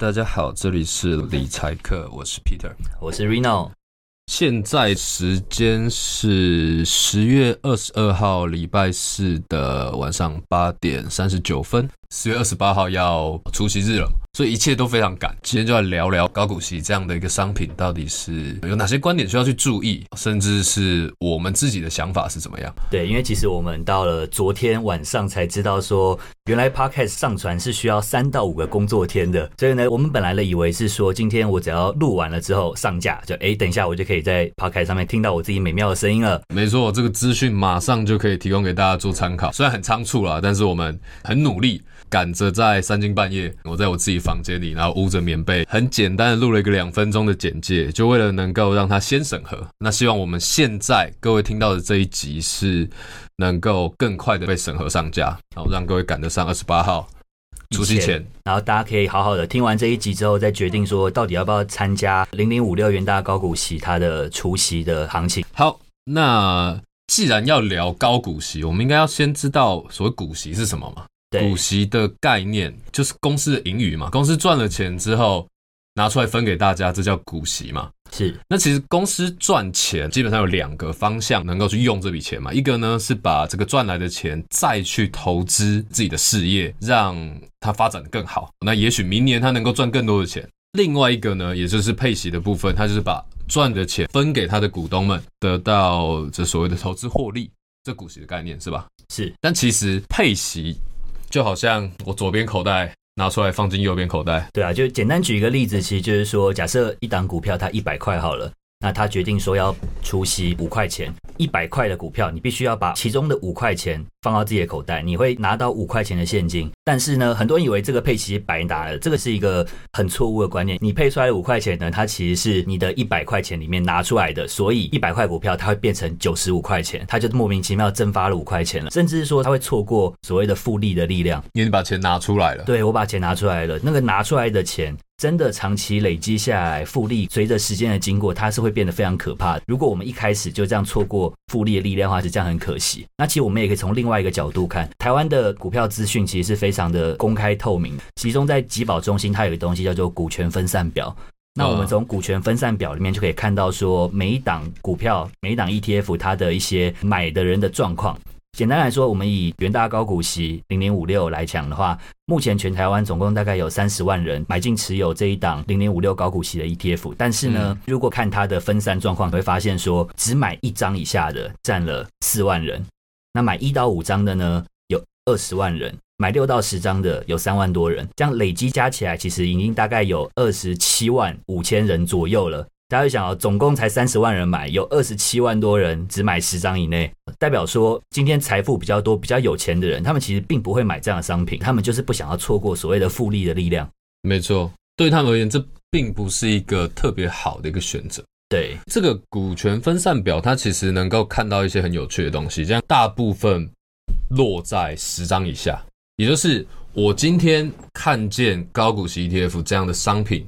大家好，这里是理财课，我是 Peter，我是 Reno。现在时间是十月二十二号礼拜四的晚上八点三十九分。十月二十八号要除夕日了，所以一切都非常赶。今天就来聊聊高股息这样的一个商品，到底是有哪些观点需要去注意，甚至是我们自己的想法是怎么样？对，因为其实我们到了昨天晚上才知道说，原来 Podcast 上传是需要三到五个工作天的。所以呢，我们本来呢以为是说，今天我只要录完了之后上架，就哎，等一下我就可以在 Podcast 上面听到我自己美妙的声音了。没错，这个资讯马上就可以提供给大家做参考。虽然很仓促啦，但是我们很努力。赶着在三更半夜，我在我自己房间里，然后捂着棉被，很简单的录了一个两分钟的简介，就为了能够让他先审核。那希望我们现在各位听到的这一集是能够更快的被审核上架，然后让各位赶得上二十八号除夕前，然后大家可以好好的听完这一集之后，再决定说到底要不要参加零零五六元大高股息它的除夕的行情。好，那既然要聊高股息，我们应该要先知道所谓股息是什么嘛？股息的概念就是公司的盈余嘛，公司赚了钱之后拿出来分给大家，这叫股息嘛。是，那其实公司赚钱基本上有两个方向能够去用这笔钱嘛，一个呢是把这个赚来的钱再去投资自己的事业，让它发展的更好。那也许明年它能够赚更多的钱。另外一个呢，也就是配息的部分，它就是把赚的钱分给他的股东们，得到这所谓的投资获利，这股息的概念是吧？是，但其实配息。就好像我左边口袋拿出来放进右边口袋，对啊，就简单举一个例子，其实就是说，假设一档股票它一百块好了。那他决定说要出息五块钱，一百块的股票，你必须要把其中的五块钱放到自己的口袋，你会拿到五块钱的现金。但是呢，很多人以为这个配息白拿了，这个是一个很错误的观念。你配出来的五块钱呢，它其实是你的一百块钱里面拿出来的，所以一百块股票它会变成九十五块钱，它就莫名其妙蒸发了五块钱了，甚至是说它会错过所谓的复利的力量。因为你把钱拿出来了，对我把钱拿出来了，那个拿出来的钱。真的长期累积下来，复利随着时间的经过，它是会变得非常可怕的。如果我们一开始就这样错过复利的力量的话，是这样很可惜。那其实我们也可以从另外一个角度看，台湾的股票资讯其实是非常的公开透明。其中在集保中心，它有个东西叫做股权分散表。那我们从股权分散表里面就可以看到，说每一档股票、每一档 ETF 它的一些买的人的状况。简单来说，我们以元大高股息零零五六来讲的话，目前全台湾总共大概有三十万人买进持有这一档零零五六高股息的 ETF。但是呢，如果看它的分散状况，会发现说只买一张以下的占了四万人，那买一到五张的呢有二十万人，买六到十张的有三万多人，这样累积加起来，其实已经大概有二十七万五千人左右了。大家想啊，总共才三十万人买，有二十七万多人只买十张以内，代表说今天财富比较多、比较有钱的人，他们其实并不会买这样的商品，他们就是不想要错过所谓的复利的力量。没错，对他们而言，这并不是一个特别好的一个选择。对这个股权分散表，它其实能够看到一些很有趣的东西，这样大部分落在十张以下，也就是我今天看见高股息 ETF 这样的商品，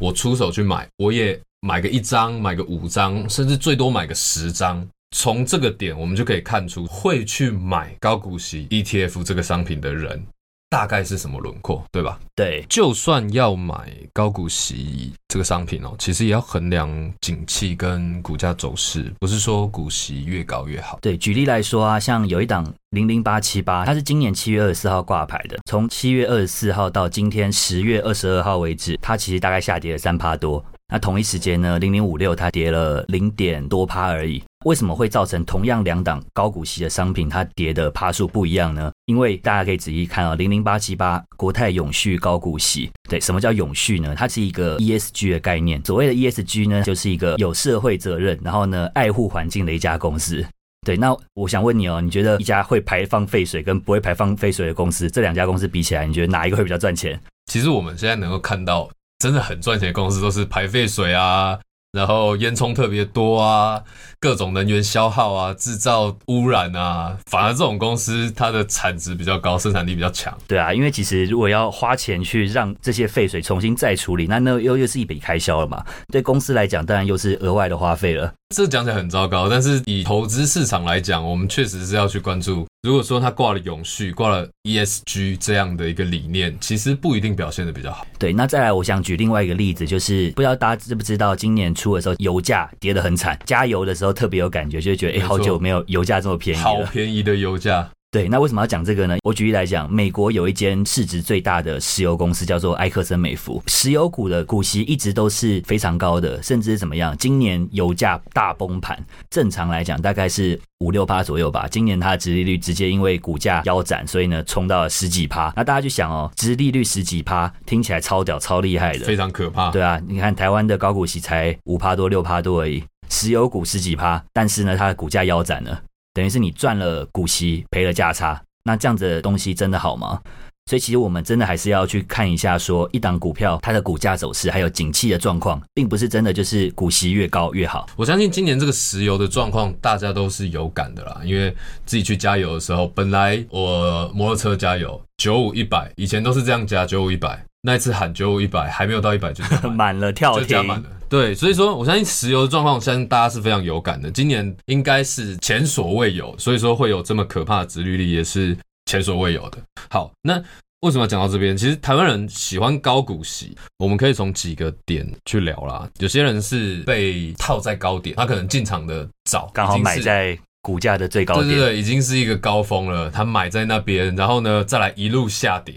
我出手去买，我也。买个一张，买个五张，甚至最多买个十张。从这个点，我们就可以看出会去买高股息 ETF 这个商品的人。大概是什么轮廓，对吧？对，就算要买高股息这个商品哦，其实也要衡量景气跟股价走势，不是说股息越高越好。对，举例来说啊，像有一档零零八七八，它是今年七月二十四号挂牌的，从七月二十四号到今天十月二十二号为止，它其实大概下跌了三趴多。那同一时间呢，零零五六它跌了零点多趴而已。为什么会造成同样两档高股息的商品它跌的趴数不一样呢？因为大家可以仔细看啊，零零八七八国泰永续高股息，对，什么叫永续呢？它是一个 ESG 的概念。所谓的 ESG 呢，就是一个有社会责任，然后呢爱护环境的一家公司。对，那我想问你哦，你觉得一家会排放废水跟不会排放废水的公司，这两家公司比起来，你觉得哪一个会比较赚钱？其实我们现在能够看到。真的很赚钱的公司都是排废水啊，然后烟囱特别多啊，各种能源消耗啊，制造污染啊。反而这种公司它的产值比较高，生产力比较强。对啊，因为其实如果要花钱去让这些废水重新再处理，那那又又是一笔开销了嘛。对公司来讲，当然又是额外的花费了。这讲起来很糟糕，但是以投资市场来讲，我们确实是要去关注如果说它挂了永续、挂了 ESG 这样的一个理念，其实不一定表现的比较好。对，那再来，我想举另外一个例子，就是不知道大家知不知道，今年初的时候油价跌得很惨，加油的时候特别有感觉，就觉得哎，好久没有油价这么便宜好。便宜的油价，对，那为什么要讲这个呢？我举例来讲，美国有一间市值最大的石油公司叫做埃克森美孚，石油股的股息一直都是非常高的，甚至怎么样？今年油价大崩盘，正常来讲大概是五六趴左右吧。今年它的殖利率直接因为股价腰斩，所以呢冲到了十几趴。那大家就想哦，殖利率十几趴，听起来超屌、超厉害的，非常可怕。对啊，你看台湾的高股息才五趴多、六趴多而已，石油股十几趴，但是呢，它的股价腰斩了，等于是你赚了股息，赔了价差。那这样子的东西真的好吗？所以其实我们真的还是要去看一下，说一档股票它的股价走势，还有景气的状况，并不是真的就是股息越高越好。我相信今年这个石油的状况，大家都是有感的啦。因为自己去加油的时候，本来我摩托车加油九五一百，以前都是这样加九五一百，那一次喊九五一百，还没有到一百就满 满了跳停就加满，了。对，所以说我相信石油的状况，相信大家是非常有感的。今年应该是前所未有，所以说会有这么可怕的殖率率，也是前所未有的。好，那为什么要讲到这边？其实台湾人喜欢高股息，我们可以从几个点去聊啦。有些人是被套在高点，他可能进场的早，刚好已经是买在股价的最高点。对对对，已经是一个高峰了，他买在那边，然后呢再来一路下跌。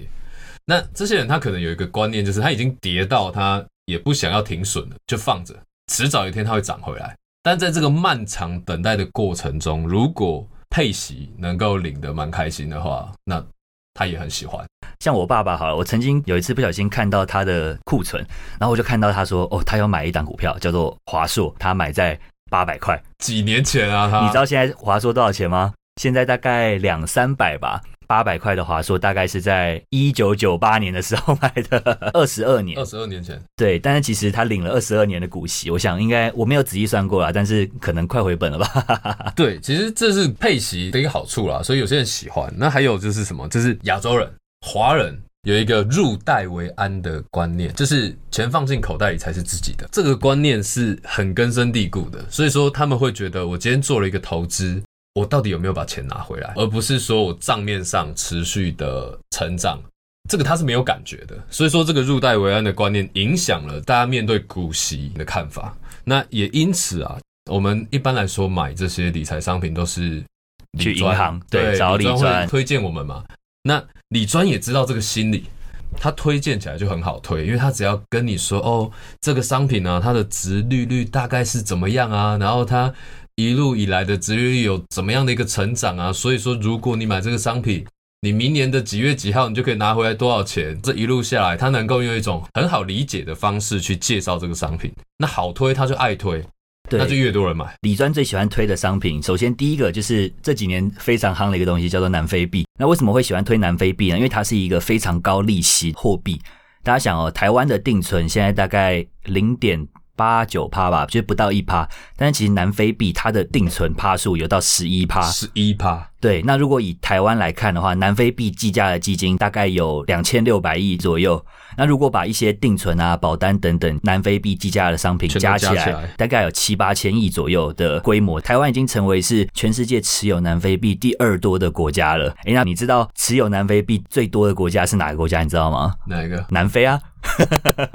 那这些人他可能有一个观念，就是他已经跌到他也不想要停损了，就放着，迟早有一天它会涨回来。但在这个漫长等待的过程中，如果配息能够领得蛮开心的话，那他也很喜欢。像我爸爸好了，我曾经有一次不小心看到他的库存，然后我就看到他说，哦，他要买一档股票叫做华硕，他买在八百块。几年前啊，他你知道现在华硕多少钱吗？现在大概两三百吧。八百块的华硕大概是在一九九八年的时候买的，二十二年二。十二年前，对，但是其实他领了二十二年的股息，我想应该我没有仔细算过啦，但是可能快回本了吧。对，其实这是配息的一个好处啦，所以有些人喜欢。那还有就是什么？就是亚洲人、华人有一个入袋为安的观念，就是钱放进口袋里才是自己的。这个观念是很根深蒂固的，所以说他们会觉得，我今天做了一个投资，我到底有没有把钱拿回来，而不是说我账面上持续的成长。这个他是没有感觉的，所以说这个入袋为安的观念影响了大家面对股息的看法。那也因此啊，我们一般来说买这些理财商品都是理去银专行对找理专推荐我们嘛。那理专也知道这个心理，他推荐起来就很好推，因为他只要跟你说哦，这个商品呢、它的值利率大概是怎么样啊，然后它一路以来的值利率有怎么样的一个成长啊，所以说如果你买这个商品。你明年的几月几号，你就可以拿回来多少钱？这一路下来，他能够用一种很好理解的方式去介绍这个商品，那好推他就爱推，对，那就越多人买。李专最喜欢推的商品，首先第一个就是这几年非常夯的一个东西，叫做南非币。那为什么会喜欢推南非币呢？因为它是一个非常高利息货币。大家想哦，台湾的定存现在大概零点八九趴吧，就是不到一趴。但是其实南非币它的定存趴数有到十一趴。十一趴，对，那如果以台湾来看的话，南非币计价的基金大概有两千六百亿左右。那如果把一些定存啊、保单等等南非币计价的商品加起来，大概有七八千亿左右的规模。台湾已经成为是全世界持有南非币第二多的国家了。诶，那你知道持有南非币最多的国家是哪个国家？你知道吗？哪一个？南非啊。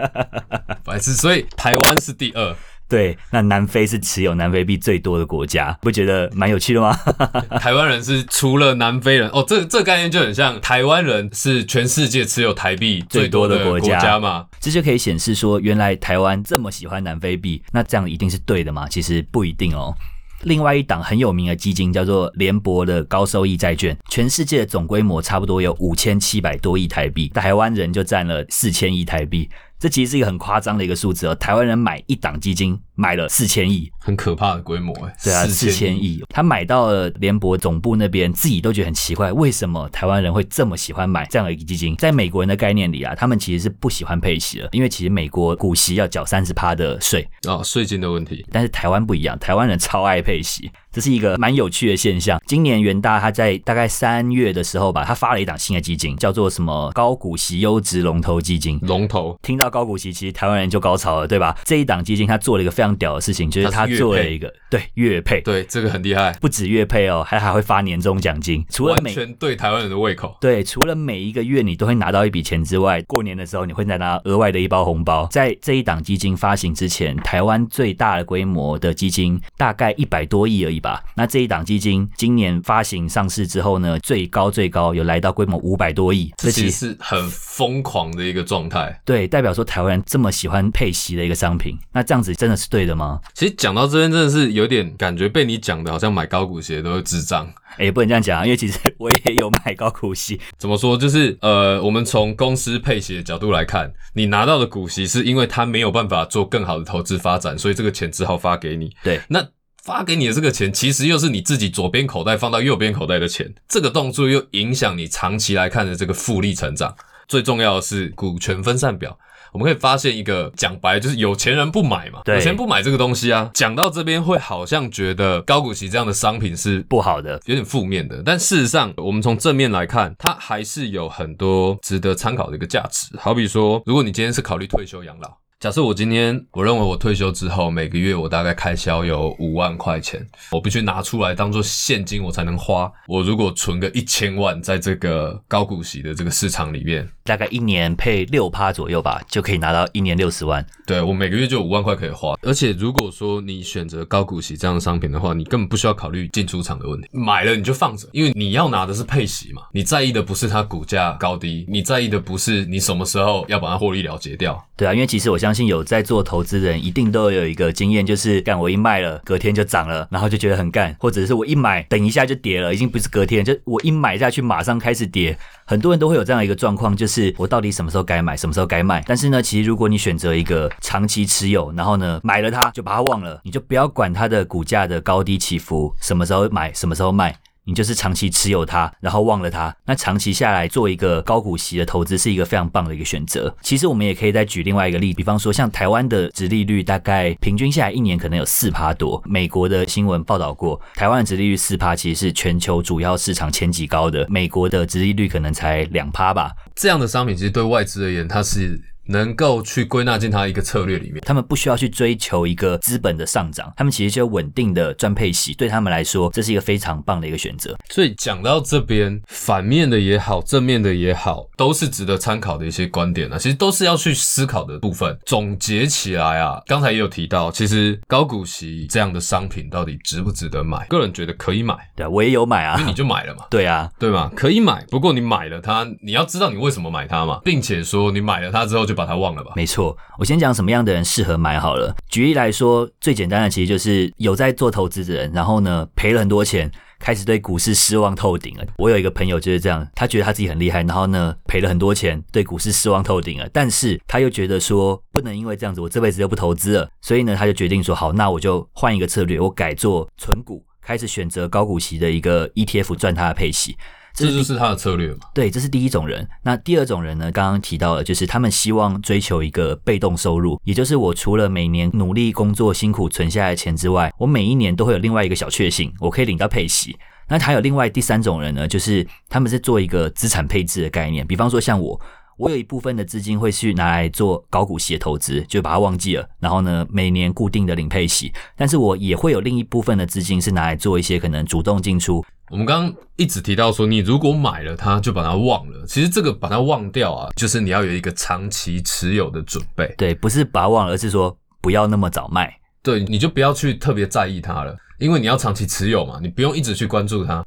白痴。所以台湾是第二，对，那南非是持有南非币最多的国家，不觉得蛮有趣的吗？台湾人是除了南非人哦，这这概念就很像台湾人是全世界持有台币最多的国家嘛。这就可以显示说，原来台湾这么喜欢南非币，那这样一定是对的吗？其实不一定哦。另外一档很有名的基金叫做联博的高收益债券，全世界的总规模差不多有五千七百多亿台币，台湾人就占了四千亿台币，这其实是一个很夸张的一个数字哦。台湾人买一档基金买了四千亿，很可怕的规模哎，对啊，四千亿，亿，他买到了联博总部那边，自己都觉得很奇怪，为什么台湾人会这么喜欢买这样的一个基金？在美国人的概念里啊，他们其实是不喜欢配息的，因为其实美国股息要缴三十趴的税，哦，税金的问题，但是台湾不一样，台湾人超爱配息，这是一个蛮有趣的现象。今年元大他在大概三月的时候吧，他发了一档新的基金，叫做什么高股息优质龙头基金。龙头听到高股息，其实台湾人就高潮了，对吧？这一档基金他做了一个非非常屌的事情，就是他做了一个对月配，对这个很厉害，不止月配哦，还还会发年终奖金，除了每全对台湾人的胃口。对，除了每一个月你都会拿到一笔钱之外，过年的时候你会再拿额外的一包红包。在这一档基金发行之前，台湾最大的规模的基金大概一百多亿而已吧。那这一档基金今年发行上市之后呢，最高最高有来到规模五百多亿，这其实是很疯狂的一个状态。对，代表说台湾人这么喜欢配息的一个商品，那这样子真的是对的吗？其实讲到这边，真的是有点感觉被你讲的好像买高股息都是智障。哎，不能这样讲，因为其实我也有买高股息。怎么说？就是呃，我们从公司配息的角度来看，你拿到的股息是因为他没有办法做更好的投资发展，所以这个钱只好发给你。对，那发给你的这个钱，其实又是你自己左边口袋放到右边口袋的钱，这个动作又影响你长期来看的这个复利成长。最重要的是股权分散表。我们可以发现一个讲白就是有钱人不买嘛，有钱不买这个东西啊。讲到这边会好像觉得高股息这样的商品是不好的，有点负面的。但事实上，我们从正面来看，它还是有很多值得参考的一个价值。好比说，如果你今天是考虑退休养老。假设我今天，我认为我退休之后每个月我大概开销有五万块钱，我必须拿出来当做现金我才能花。我如果存个一千万在这个高股息的这个市场里面，大概一年配六趴左右吧，就可以拿到一年六十万。对我每个月就五万块可以花。而且如果说你选择高股息这样的商品的话，你根本不需要考虑进出场的问题，买了你就放着，因为你要拿的是配息嘛。你在意的不是它股价高低，你在意的不是你什么时候要把它获利了结掉。对啊，因为其实我相信有在做投资人，一定都有一个经验，就是干我一卖了，隔天就涨了，然后就觉得很干；或者是我一买，等一下就跌了，已经不是隔天，就我一买下去马上开始跌。很多人都会有这样一个状况，就是我到底什么时候该买，什么时候该卖？但是呢，其实如果你选择一个长期持有，然后呢买了它就把它忘了，你就不要管它的股价的高低起伏，什么时候买，什么时候卖。你就是长期持有它，然后忘了它，那长期下来做一个高股息的投资是一个非常棒的一个选择。其实我们也可以再举另外一个例，比方说像台湾的殖利率大概平均下来一年可能有四趴多。美国的新闻报道过，台湾的殖利率四趴其实是全球主要市场前几高的，美国的殖利率可能才两趴吧。这样的商品其实对外资而言，它是。能够去归纳进它一个策略里面，他们不需要去追求一个资本的上涨，他们其实就稳定的赚配息，对他们来说，这是一个非常棒的一个选择。所以讲到这边，反面的也好，正面的也好，都是值得参考的一些观点啊，其实都是要去思考的部分。总结起来啊，刚才也有提到，其实高股息这样的商品到底值不值得买？个人觉得可以买，对，我也有买啊，因为你就买了嘛，对啊，对嘛？可以买，不过你买了它，你要知道你为什么买它嘛，并且说你买了它之后就。就把它忘了吧。没错，我先讲什么样的人适合买好了。举例来说，最简单的其实就是有在做投资的人，然后呢赔了很多钱，开始对股市失望透顶了。我有一个朋友就是这样，他觉得他自己很厉害，然后呢赔了很多钱，对股市失望透顶了。但是他又觉得说不能因为这样子，我这辈子就不投资了，所以呢他就决定说好，那我就换一个策略，我改做存股，开始选择高股息的一个 ETF 赚他的配息。这就是他的策略嘛？对，这是第一种人。那第二种人呢？刚刚提到了，就是他们希望追求一个被动收入，也就是我除了每年努力工作、辛苦存下来的钱之外，我每一年都会有另外一个小确幸，我可以领到配息。那还有另外第三种人呢？就是他们是做一个资产配置的概念，比方说像我，我有一部分的资金会去拿来做高股息的投资，就把它忘记了，然后呢，每年固定的领配息。但是我也会有另一部分的资金是拿来做一些可能主动进出。我们刚刚一直提到说，你如果买了它，就把它忘了。其实这个把它忘掉啊，就是你要有一个长期持有的准备。对，不是把它忘了，而是说不要那么早卖。对，你就不要去特别在意它了，因为你要长期持有嘛，你不用一直去关注它。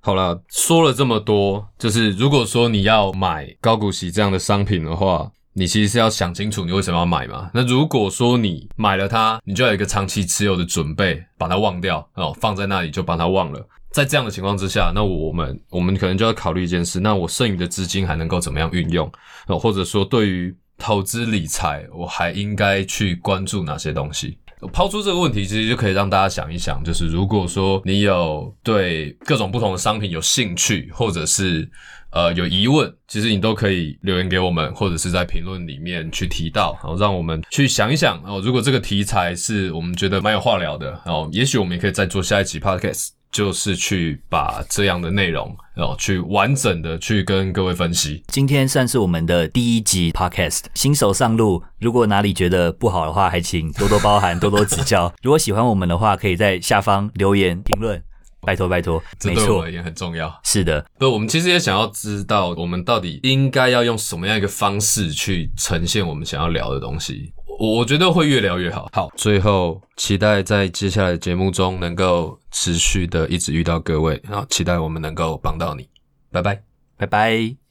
好了，说了这么多，就是如果说你要买高股息这样的商品的话，你其实是要想清楚你为什么要买嘛。那如果说你买了它，你就要有一个长期持有的准备，把它忘掉哦，放在那里就把它忘了。在这样的情况之下，那我们我们可能就要考虑一件事：那我剩余的资金还能够怎么样运用？哦，或者说对于投资理财，我还应该去关注哪些东西？抛出这个问题，其实就可以让大家想一想，就是如果说你有对各种不同的商品有兴趣，或者是呃有疑问，其实你都可以留言给我们，或者是在评论里面去提到，然后让我们去想一想。哦，如果这个题材是我们觉得蛮有话聊的，然后也许我们也可以再做下一期 podcast。就是去把这样的内容然后，去完整的去跟各位分析。今天算是我们的第一集 podcast，新手上路，如果哪里觉得不好的话，还请多多包涵，多多指教。如果喜欢我们的话，可以在下方留言评论，拜托拜托。没错这对我而，言很重要。是的，不，我们其实也想要知道，我们到底应该要用什么样一个方式去呈现我们想要聊的东西。我我觉得会越聊越好。好，最后期待在接下来的节目中能够持续的一直遇到各位，然后期待我们能够帮到你。拜拜。拜拜。